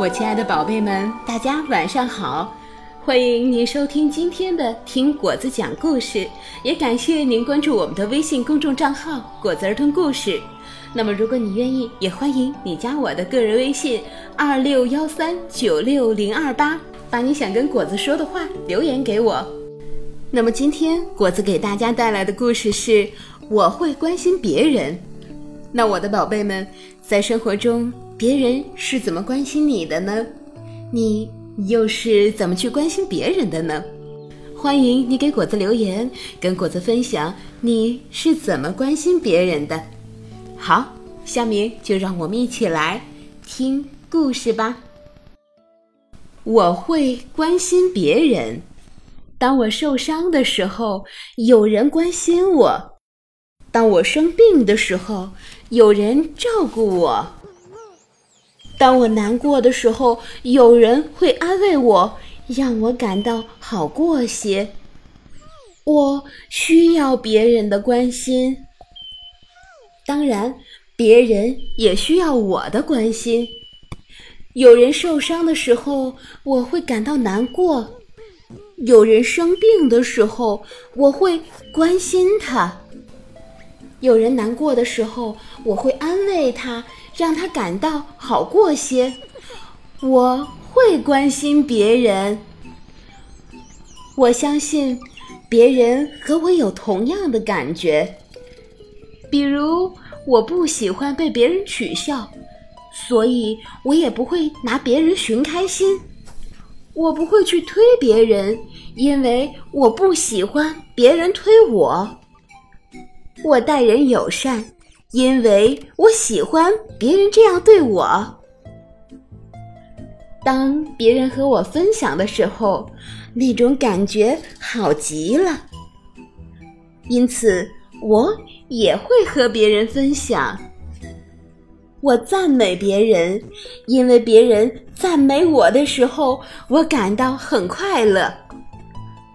我亲爱的宝贝们，大家晚上好！欢迎您收听今天的听果子讲故事，也感谢您关注我们的微信公众账号“果子儿童故事”。那么，如果你愿意，也欢迎你加我的个人微信二六幺三九六零二八，把你想跟果子说的话留言给我。那么，今天果子给大家带来的故事是：我会关心别人。那我的宝贝们，在生活中，别人是怎么关心你的呢？你又是怎么去关心别人的呢？欢迎你给果子留言，跟果子分享你是怎么关心别人的。好，下面就让我们一起来听故事吧。我会关心别人，当我受伤的时候，有人关心我。当我生病的时候，有人照顾我；当我难过的时候，有人会安慰我，让我感到好过些。我需要别人的关心，当然，别人也需要我的关心。有人受伤的时候，我会感到难过；有人生病的时候，我会关心他。有人难过的时候，我会安慰他，让他感到好过些。我会关心别人，我相信别人和我有同样的感觉。比如，我不喜欢被别人取笑，所以我也不会拿别人寻开心。我不会去推别人，因为我不喜欢别人推我。我待人友善，因为我喜欢别人这样对我。当别人和我分享的时候，那种感觉好极了。因此，我也会和别人分享。我赞美别人，因为别人赞美我的时候，我感到很快乐。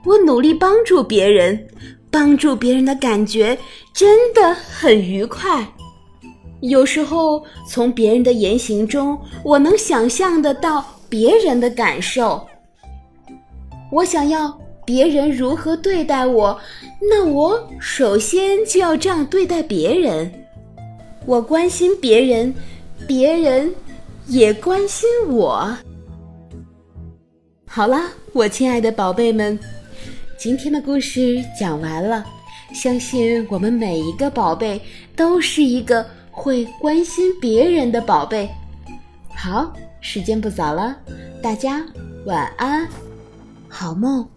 我努力帮助别人。帮助别人的感觉真的很愉快。有时候从别人的言行中，我能想象得到别人的感受。我想要别人如何对待我，那我首先就要这样对待别人。我关心别人，别人也关心我。好啦，我亲爱的宝贝们。今天的故事讲完了，相信我们每一个宝贝都是一个会关心别人的宝贝。好，时间不早了，大家晚安，好梦。